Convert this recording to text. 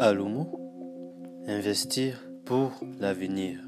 Alumo, investir pour l'avenir?